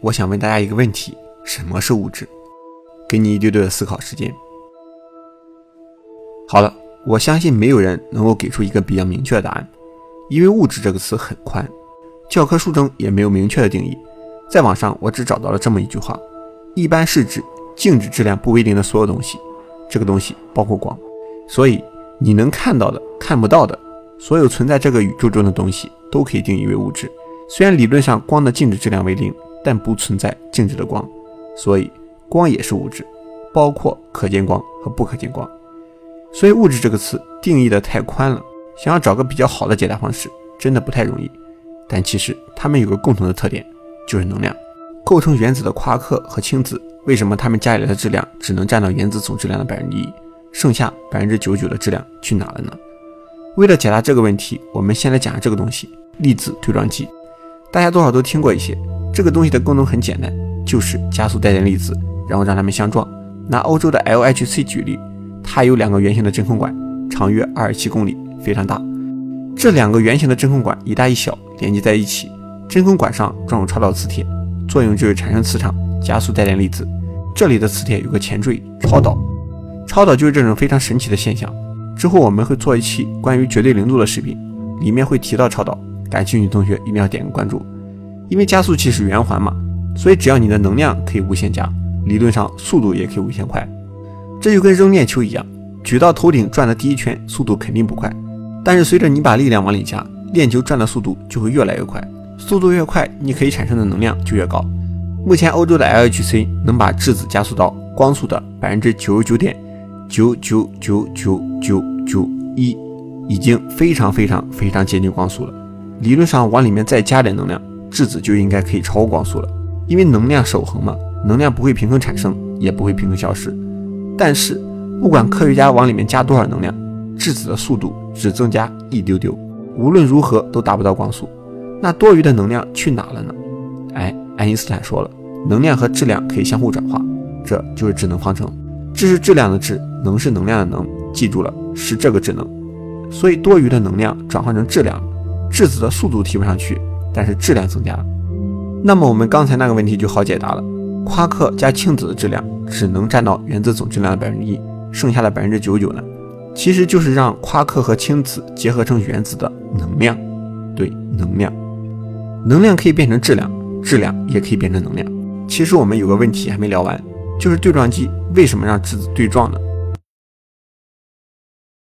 我想问大家一个问题：什么是物质？给你一丢丢的思考时间。好了，我相信没有人能够给出一个比较明确的答案，因为物质这个词很宽，教科书中也没有明确的定义。在网上，我只找到了这么一句话：一般是指静止质量不为零的所有东西，这个东西包括光。所以，你能看到的、看不到的，所有存在这个宇宙中的东西，都可以定义为物质。虽然理论上光的静止质量为零，但不存在静止的光，所以光也是物质，包括可见光和不可见光。所以物质这个词定义的太宽了，想要找个比较好的解答方式，真的不太容易。但其实它们有个共同的特点，就是能量。构成原子的夸克和氢子，为什么它们家里的质量只能占到原子总质量的百分之一，剩下百分之九十九的质量去哪了呢？为了解答这个问题，我们先来讲下这个东西——粒子对撞机。大家多少都听过一些。这个东西的功能很简单，就是加速带电粒子，然后让它们相撞。拿欧洲的 LHC 举例，它有两个圆形的真空管，长约二十七公里，非常大。这两个圆形的真空管一大一小连接在一起，真空管上装有超导磁铁，作用就是产生磁场，加速带电粒子。这里的磁铁有个前缀超导，超导就是这种非常神奇的现象。之后我们会做一期关于绝对零度的视频，里面会提到超导。感兴趣的同学一定要点个关注，因为加速器是圆环嘛，所以只要你的能量可以无限加，理论上速度也可以无限快。这就跟扔链球一样，举到头顶转的第一圈速度肯定不快，但是随着你把力量往里加，链球转的速度就会越来越快。速度越快，你可以产生的能量就越高。目前欧洲的 LHC 能把质子加速到光速的百分之九十九点九九九九九九一，已经非常非常非常接近光速了。理论上往里面再加点能量，质子就应该可以超过光速了，因为能量守恒嘛，能量不会平衡产生，也不会平衡消失。但是不管科学家往里面加多少能量，质子的速度只增加一丢丢，无论如何都达不到光速。那多余的能量去哪了呢？哎，爱因斯坦说了，能量和质量可以相互转化，这就是质能方程。质是质量的质，能是能量的能，记住了，是这个质能。所以多余的能量转换成质量。质子的速度提不上去，但是质量增加了。那么我们刚才那个问题就好解答了。夸克加氢子的质量只能占到原子总质量的百分之一，剩下的百分之九十九呢，其实就是让夸克和氢子结合成原子的能量。对，能量，能量可以变成质量，质量也可以变成能量。其实我们有个问题还没聊完，就是对撞机为什么让质子对撞呢？